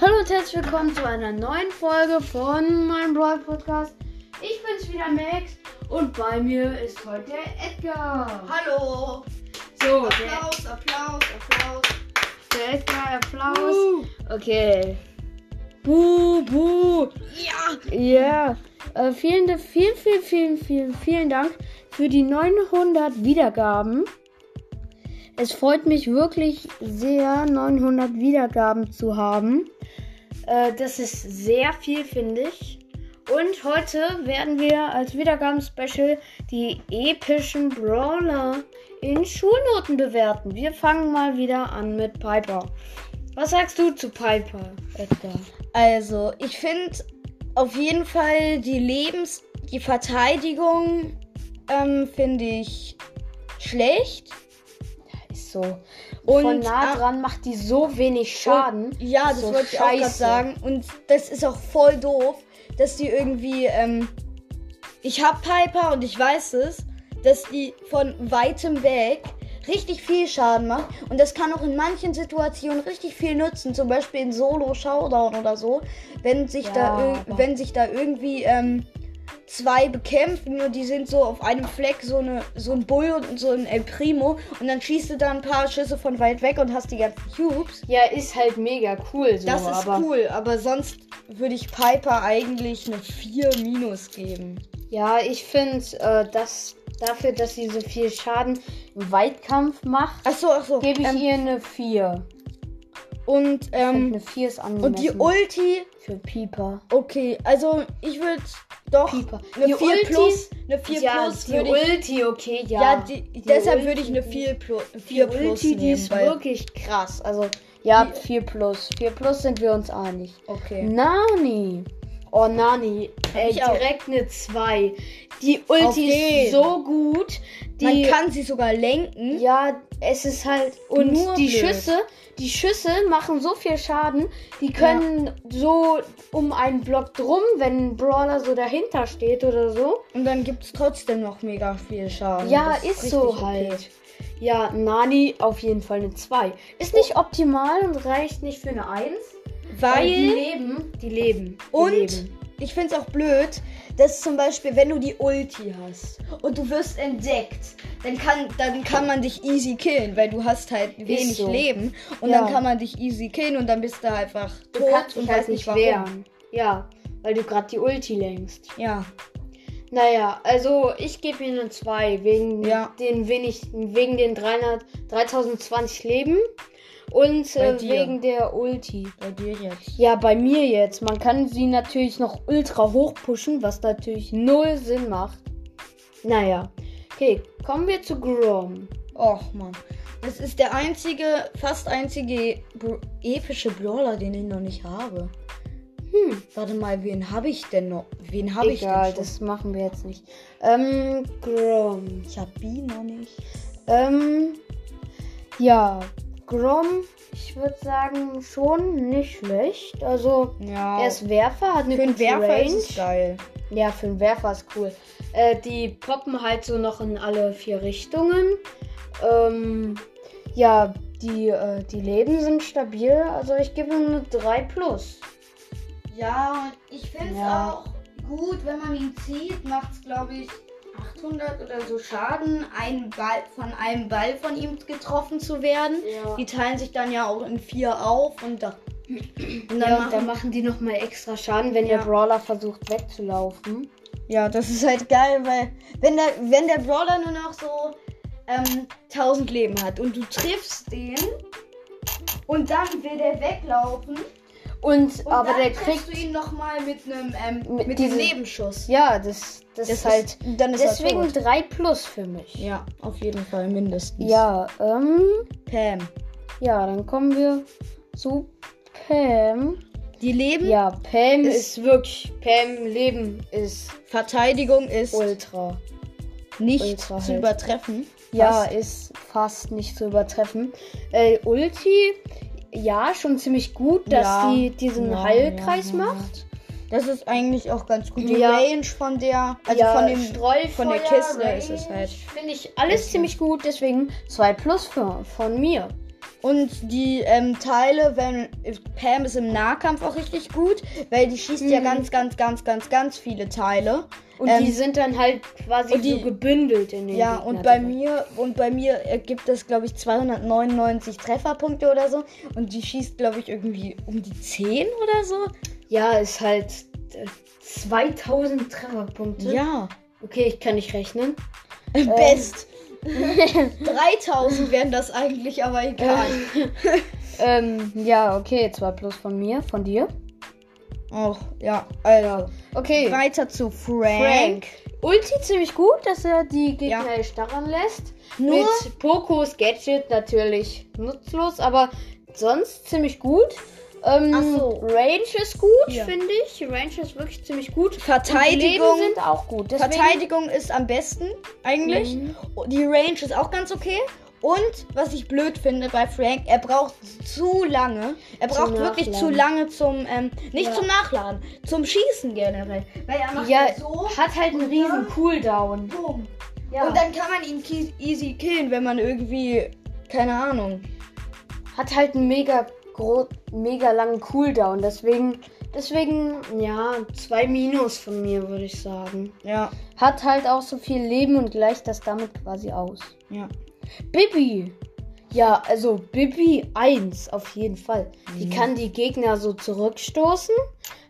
Hallo und herzlich willkommen zu einer neuen Folge von meinem Brawl Podcast. Ich bin's wieder Max und bei mir ist heute der Edgar. Hallo! So, der, Applaus, Applaus, Applaus. der Edgar, Applaus. Okay. Buh, buh. Ja! Ja. Äh, vielen, vielen, vielen, vielen, vielen, vielen Dank für die 900 Wiedergaben. Es freut mich wirklich sehr, 900 Wiedergaben zu haben. Äh, das ist sehr viel, finde ich. Und heute werden wir als Wiedergaben-Special die epischen Brawler in Schulnoten bewerten. Wir fangen mal wieder an mit Piper. Was sagst du zu Piper, Edgar? Also, ich finde auf jeden Fall die Lebens-, die Verteidigung ähm, finde ich schlecht. So. Und Von nah ah, dran macht die so wenig Schaden. Und, ja, das So wollte ich auch gerade sagen. Und das ist auch voll doof, dass die irgendwie, ähm, ich hab Piper und ich weiß es, dass die von weitem weg richtig viel Schaden macht. Und das kann auch in manchen Situationen richtig viel nutzen. Zum Beispiel in Solo-Showdown oder so. Wenn sich, Ja, da, wenn sich da irgendwie ähm, zwei bekämpfen und die sind so auf einem Fleck, so, eine, so ein Bull und so ein El Primo. Und dann schießt du da ein paar Schüsse von weit weg und hast die ganzen Cubes. Ja, ist halt mega cool so. Das ist aber, cool, aber sonst würde ich Piper eigentlich eine 4 minus geben. Ja, ich finde, äh, dass dafür, dass sie so viel Schaden im Weitkampf macht, Achso, achso. gebe ich ähm, ihr eine 4. und, ähm, eine 4 ist angemessen. und die Ulti, für Pieper. okay, also ich würde doch Pieper. eine Die 4 Ulti- plus, eine 4 ja, plus die ich, Ulti, okay, ja. ja, die, deshalb würde ich eine 4 plus, Die 4 plus Ulti, die nehmen, ist wirklich krass. Also, ja, Die- 4 plus. 4 plus sind wir uns einig. okay. Nani. Oh, Nani. Äh, ich auch. direkt eine 2. Die Ulti ist so gut. Die, Man kann sie sogar lenken. ja, es ist halt. Und Nur die blöd. Schüsse, die Schüsse machen so viel Schaden. Die können so um einen Block drum, wenn ein Brawler so dahinter steht oder so. Und dann gibt es trotzdem noch mega viel Schaden. Ja, ist richtig so okay. halt. Ja, Nani auf jeden Fall eine 2. Ist nicht optimal und reicht nicht für eine 1. Weil die leben. Die leben. Die Und leben. Ich finde es auch blöd, dass zum Beispiel, wenn du die Ulti hast und du wirst entdeckt, dann kann, dann kann man dich easy killen, weil du hast halt wenig so. Leben und Ja. dann kann man dich easy killen und dann bist du einfach Du tot kannst und dich halt weißt nicht warum. wehren. Ja, weil du gerade die Ulti lenkst. Ja, Naja, also ich gebe ihr eine 2 wegen Ja. den wenig, wegen den 300, 3020 Leben und äh, wegen der Ulti. bei dir jetzt. Ja, bei mir jetzt. Man kann sie natürlich noch ultra hoch pushen, was natürlich null Sinn macht. Naja. Okay, kommen wir zu Grom. Och man, das ist der einzige, fast einzige epische Brawler, den ich noch nicht habe. Hm, Warte mal, wen habe ich denn noch? Wen habe ich denn egal, das machen wir jetzt nicht. Ähm, Grom. ich habe B noch nicht. Ähm, ja, Grom, ich würde sagen, schon nicht schlecht. Also, Ja, er ist Werfer, hat eine für einen gute Werfer Range. ist geil. Ja, für einen Werfer ist cool. Äh, die poppen halt so noch in alle vier Richtungen. Ähm, ja, die, äh, die Leben sind stabil. Also ich gebe ihm eine 3 plus. Ja, ich finde es Ja. auch gut, wenn man ihn zieht, macht es glaube ich 800 oder so Schaden, einen Ball, von einem Ball von ihm getroffen zu werden. Ja. Die teilen sich dann ja auch in vier auf und da. Und dann Ja, und machen, dann machen die nochmal extra Schaden, wenn Ja. der Brawler versucht wegzulaufen. ja, das ist halt geil, weil wenn der, wenn der Brawler nur noch so ähm, 1000 Leben hat und du triffst den und dann will der weglaufen Und, und aber dann der kriegt. du ihn nochmal mit einem ähm, Mit mit, diesem- Nebenschuss. Ja, das, das, ist halt. dann ist Deswegen tot. 3 plus für mich. Ja, auf jeden Fall mindestens. Ja, ähm. Pam. Ja, dann kommen wir zu Pam. Die Leben, Ja, Pam Ist- ist, wirklich. Pam Leben ist Verteidigung ist ultra. nicht ultra zu halt. übertreffen. Ja, Fast. ist fast nicht zu übertreffen. Äh, Ulti, ja, schon ziemlich gut, dass Ja. sie diesen Ja, Heilkreis ja, macht. Das ist eigentlich auch ganz gut. Die. Range von der, also von dem Streufeuer, von der Kiste Range, ist es halt. Finde ich alles ziemlich gut, deswegen 2 plus für, von mir. Und die ähm, Teile, wenn Pam ist im Nahkampf auch richtig gut, weil die schießt ja Mhm. ganz, ganz, ganz, ganz, ganz viele Teile. Und Ähm, die sind dann halt quasi die- so gebündelt in den Ja, Gegner und bei direkt. mir und bei mir ergibt das, glaube ich, 299 Trefferpunkte oder so. Und die schießt, glaube ich, irgendwie um die 10 oder so. Ja, ist halt äh, 2000 Trefferpunkte. Ja. Okay, ich kann nicht rechnen. Best. 3000 wären das eigentlich, aber egal. Ähm, ja, okay, 2 plus von mir, von dir. Och, ja, also. Okay, Weiter zu Frank. Frank. Ulti ziemlich gut, dass er die Gegner Ja. erstarren lässt. Nur- Mit Pokos Gadget natürlich nutzlos, aber sonst ziemlich gut. Ähm, so. Range ist gut, Ja. finde ich. Range ist wirklich ziemlich gut. Verteidigung- sind auch gut. Deswegen, Verteidigung ist am besten, eigentlich. Mhm. Die Range ist auch ganz okay. Und was ich blöd finde bei Frank, er braucht zu lange. Er braucht wirklich zu lange zum, ähm, nicht Ja. zum Nachladen, zum Schießen generell. Weil er macht Ja, so. hat halt einen riesen Cooldown. Boom. Ja. Und dann kann man ihn easy killen, wenn man irgendwie, keine Ahnung. hat halt einen mega mega langen Cooldown. Deswegen, deswegen, ja, zwei Minus von mir, würde ich sagen. Ja, Hat halt auch so viel Leben und gleicht das damit quasi aus. ja. Bibi. Ja, also Bibi 1 auf jeden Fall. Die Mhm. kann die Gegner so zurückstoßen.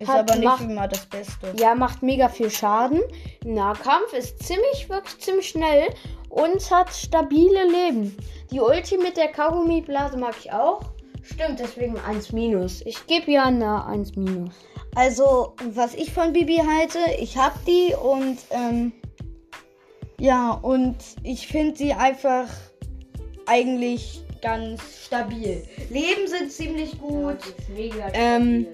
Ist Hat- aber nicht macht- immer das Beste. Ja, macht mega viel Schaden. Nahkampf ist ziemlich, wirklich ziemlich schnell und hat stabile Leben. Die Ulti mit der Kaugummi-Blase mag ich auch. Stimmt, deswegen 1 minus. Ich gebe ja eine 1 minus. Also, was ich von Bibi halte, ich hab die und ähm, ja, und ich finde sie einfach eigentlich ganz stabil. Leben sind ziemlich gut. Ähm,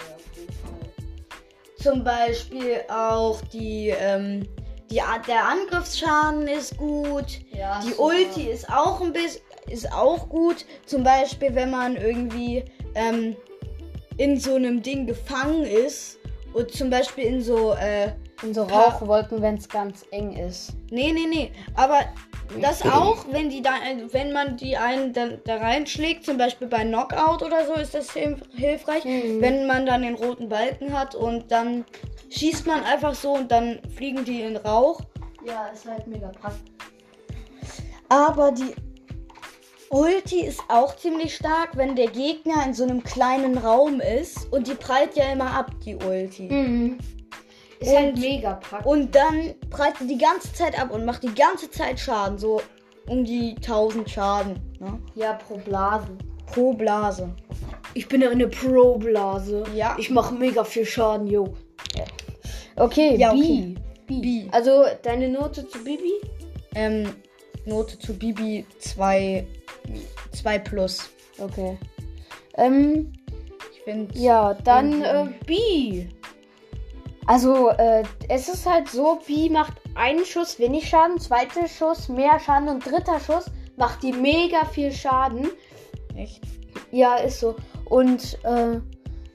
Zum Beispiel auch die, ähm, die Art der Angriffsschaden ist gut. Ja, Die super. Ulti ist auch ein bisschen ist auch gut. Zum Beispiel, wenn man irgendwie ähm, in so einem Ding gefangen ist und zum Beispiel in so äh, In so Rauchwolken, wenn es ganz eng ist. nee nee nee, aber das auch, wenn die da, wenn man die einen da, da reinschlägt, zum Beispiel bei Knockout oder so, ist das hilf hilfreich. Mhm. Wenn man dann den roten Balken hat und dann schießt man einfach so und dann fliegen die in Rauch. Ja, ist halt mega praktisch. Aber die Ulti ist auch ziemlich stark, wenn der Gegner in so einem kleinen Raum ist und die prallt ja immer ab, die Ulti. Mhm. Ist Und- halt mega praktisch. Und dann prallt sie die ganze Zeit ab und macht die ganze Zeit Schaden, so um die 1000 Schaden ne? Ja, pro Blase. pro Blase. Ich bin eine Pro-Blase. Ja. Ich mache mega viel Schaden, jo. Okay, Ja, B. okay. B. B. Also deine Note zu Bibi? Ähm, Note zu Bibi 2 2 plus. Okay. Ähm, Ich finde ja, dann äh. B. Also, äh, es ist halt so, B macht einen Schuss wenig Schaden, zweiter Schuss mehr Schaden und dritter Schuss macht die mega viel Schaden. echt. Ja, ist so. Und äh,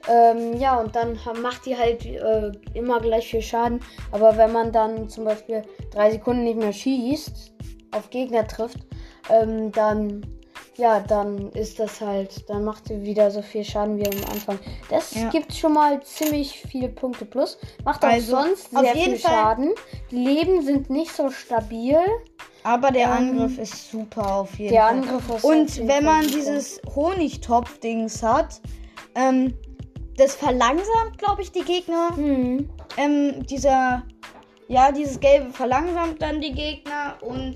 ähm, ja, und dann macht die halt äh, immer gleich viel Schaden. Aber wenn man dann zum Beispiel drei Sekunden nicht mehr schießt, auf Gegner trifft, ähm, dann ja, dann ist das halt, dann macht sie wieder so viel Schaden wie am Anfang. Das Ja. gibt schon mal ziemlich viele Punkte plus. Macht auch Also, sonst auf sehr jeden viel Fall- Schaden. Die Leben sind nicht so stabil. Aber der Ähm, Angriff ist super auf jeden Der Fall. Angriff ist Und wenn man super. dieses Honigtopf-Dings hat, ähm, das verlangsamt, glaube ich, die Gegner. Hm. Ähm, dieser, ja, dieses Gelbe verlangsamt dann die Gegner und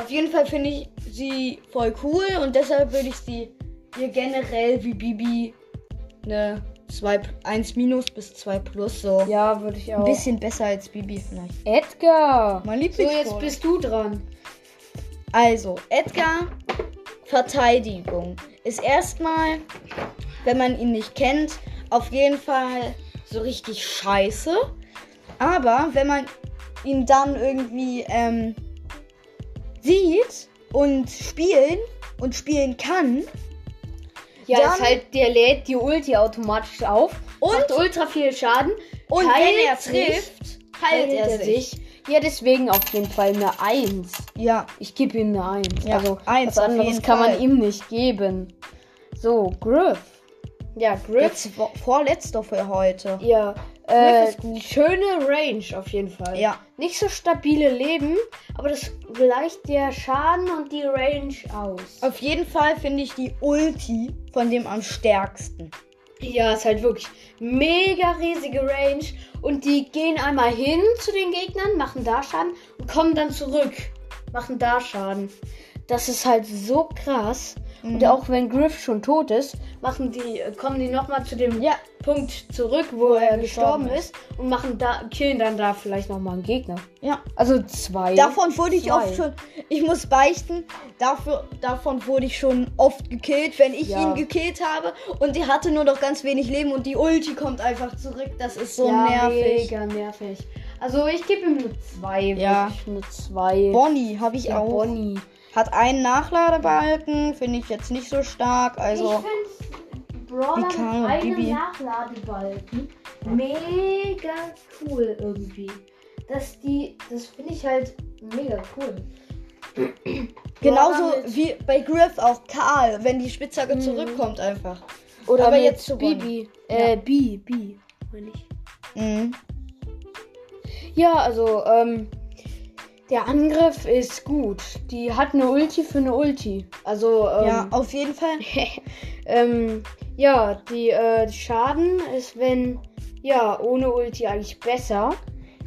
auf jeden Fall finde ich sie voll cool und deshalb würde ich sie ihr generell wie Bibi eine 2, 1 minus bis 2 plus so. Ja, würde ich auch. Ein bisschen besser als Bibi vielleicht. Edgar. Mein So, Lieblingssport. jetzt bist du dran. Also, Edgar, Verteidigung. Ist erstmal, wenn man ihn nicht kennt, auf jeden Fall so richtig scheiße. Aber wenn man ihn dann irgendwie ähm, sieht und spielen und spielen kann, Ja, Dann- ist halt, der lädt die Ulti automatisch auf. Und- macht ultra viel Schaden. und heilt wenn er sich, trifft, heilt er sich. Ja, deswegen auf jeden Fall eine 1. Ja, Ich gebe ihm eine 1. Ja, also eins was anderes kann man ihm nicht geben. So, Griff. Ja, Griff. Jetzt vor- vorletzter für heute. Ja, äh, schöne Range auf jeden Fall. Ja. Nicht so stabile Leben, aber das gleicht der Schaden und die Range aus. Auf jeden Fall finde ich die Ulti von dem am stärksten. Ja, ist halt wirklich mega riesige Range. Und die gehen einmal hin zu den Gegnern, machen da Schaden und kommen dann zurück. Machen da Schaden. Das ist halt so krass. Und auch wenn Griff schon tot ist, machen die, äh, kommen die nochmal zu dem Ja. Punkt zurück, wo er gestorben gestorben ist. Und machen da, killen dann da vielleicht nochmal einen Gegner. Ja. Also zwei. Davon wurde ich Zwei. oft schon. Ich muss beichten, dafür, davon wurde ich schon oft gekillt, wenn ich Ja. ihn gekillt habe. Und er hatte nur noch ganz wenig Leben und die Ulti kommt einfach zurück. Das ist so ja, nervig. Mega nervig. Also ich gebe ihm eine 2. Ja. Eine 2. Bonnie habe ich Ja, auch. Bonnie. Hat einen Nachladebalken, finde ich jetzt nicht so stark. Also. ich finde Brawler Wie mit Karl und einem Bibi. Nachladebalken mega cool irgendwie. Dass die, das finde ich halt mega cool. Genauso wie bei Griff auch Karl, wenn die Spitzhacke Mhm. zurückkommt einfach. Oder Aber jetzt zu. Bibi. Äh, Bi, Bi, meine ich. Mhm. Ja, also, ähm, der Angriff ist gut. Die hat eine Ulti für eine Ulti. Also, ähm, Ja, auf jeden Fall. ähm, ja, die äh, Schaden ist, wenn, ja, ohne Ulti eigentlich besser.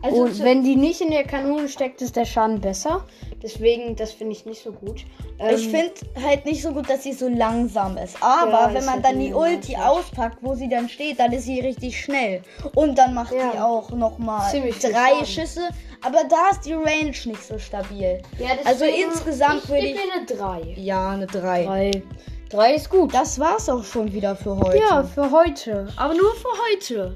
Also Und wenn die nicht in der Kanone steckt, ist der Schaden besser. Deswegen, das finde ich nicht so gut. Ähm, Ich finde halt nicht so gut, dass sie so langsam ist. Aber Ja, wenn man halt dann die Ulti auspackt, wo sie dann steht, dann ist sie richtig schnell. Und dann macht Ja. sie auch nochmal drei. Schüsse. Aber da ist die Range nicht so stabil. ja, also insgesamt ich würde ich- mir eine 3. Ja, eine 3. 3. 3 ist gut. Das war's auch schon wieder für heute. Ja, für heute. Aber nur für heute.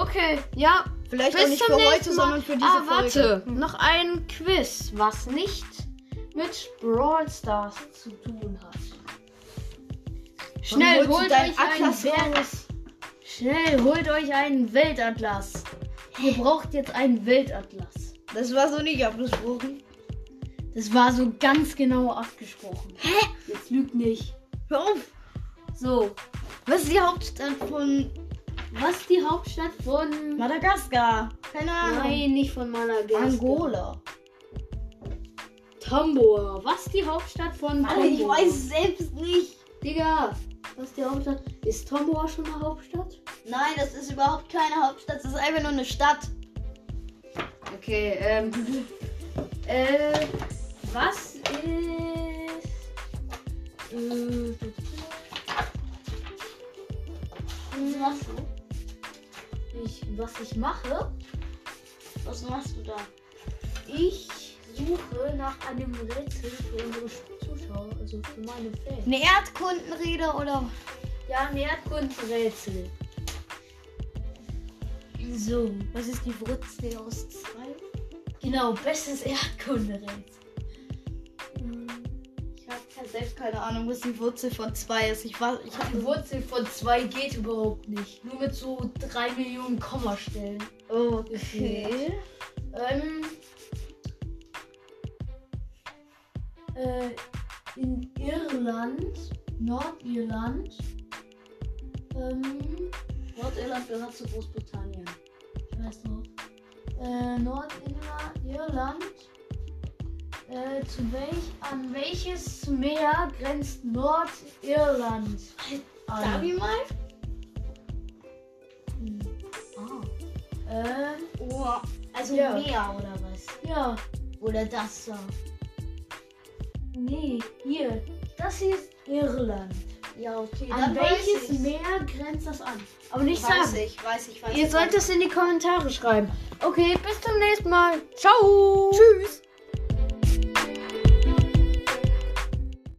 Okay, ja. Vielleicht Bis auch nicht für heute, Mal. sondern für diese ah, Folge. warte. Noch ein Quiz, was nicht mit Brawl Stars zu tun hat. Schnell, holt euch einen Atlas Berges. Schnell, holt euch einen Weltatlas. Ihr braucht jetzt einen Weltatlas. Das war so nicht abgesprochen. Das war so ganz genau abgesprochen. Hä? Jetzt lügt nicht. Hör auf. So, Was ist die Hauptstadt von was ist die Hauptstadt von... Madagaskar? Keine Ahnung. Nein, nicht von Madagaskar. Angola. Tamboa. Was ist die Hauptstadt von Alter, ich weiß es selbst nicht. Digga, was ist die Hauptstadt? Ist Tamboa schon eine Hauptstadt? Nein, das ist überhaupt keine Hauptstadt. Das ist einfach nur eine Stadt. Okay, ähm. äh, was ist. Äh, Was was ich mache? Was machst du da? Ich suche nach einem Rätsel für unsere Zuschauer, also für meine Fans. Eine Erdkundenrede oder? Ja, ein Erdkundenrätsel. So, Was ist die Wurzel aus zwei? genau, bestes Erdkundenrätsel. Selbst keine Ahnung, was die Wurzel von zwei ist. Ich war, ich Die habe Wurzel von 2 geht überhaupt nicht. Nur mit so 3 Millionen Kommastellen. Okay. Ähm. Äh, in Irland, Nordirland. Ähm, Nordirland gehört zu Großbritannien. Ich weiß noch. Äh, Nordirland. Äh, zu welch, an welches Meer grenzt Nordirland? Darf an? ich mal? Hm. Ah. Ähm, Oh, also Ja. Meer oder was? ja. Oder das da? Nee, hier. Das hier ist Irland. Ja, okay. An welches. Meer grenzt das an? Aber nicht Weiß sagen. ich, weiß ich, weiß Ihr ich. sollt es in die Kommentare schreiben. Okay, bis zum nächsten Mal. Ciao. Tschüss.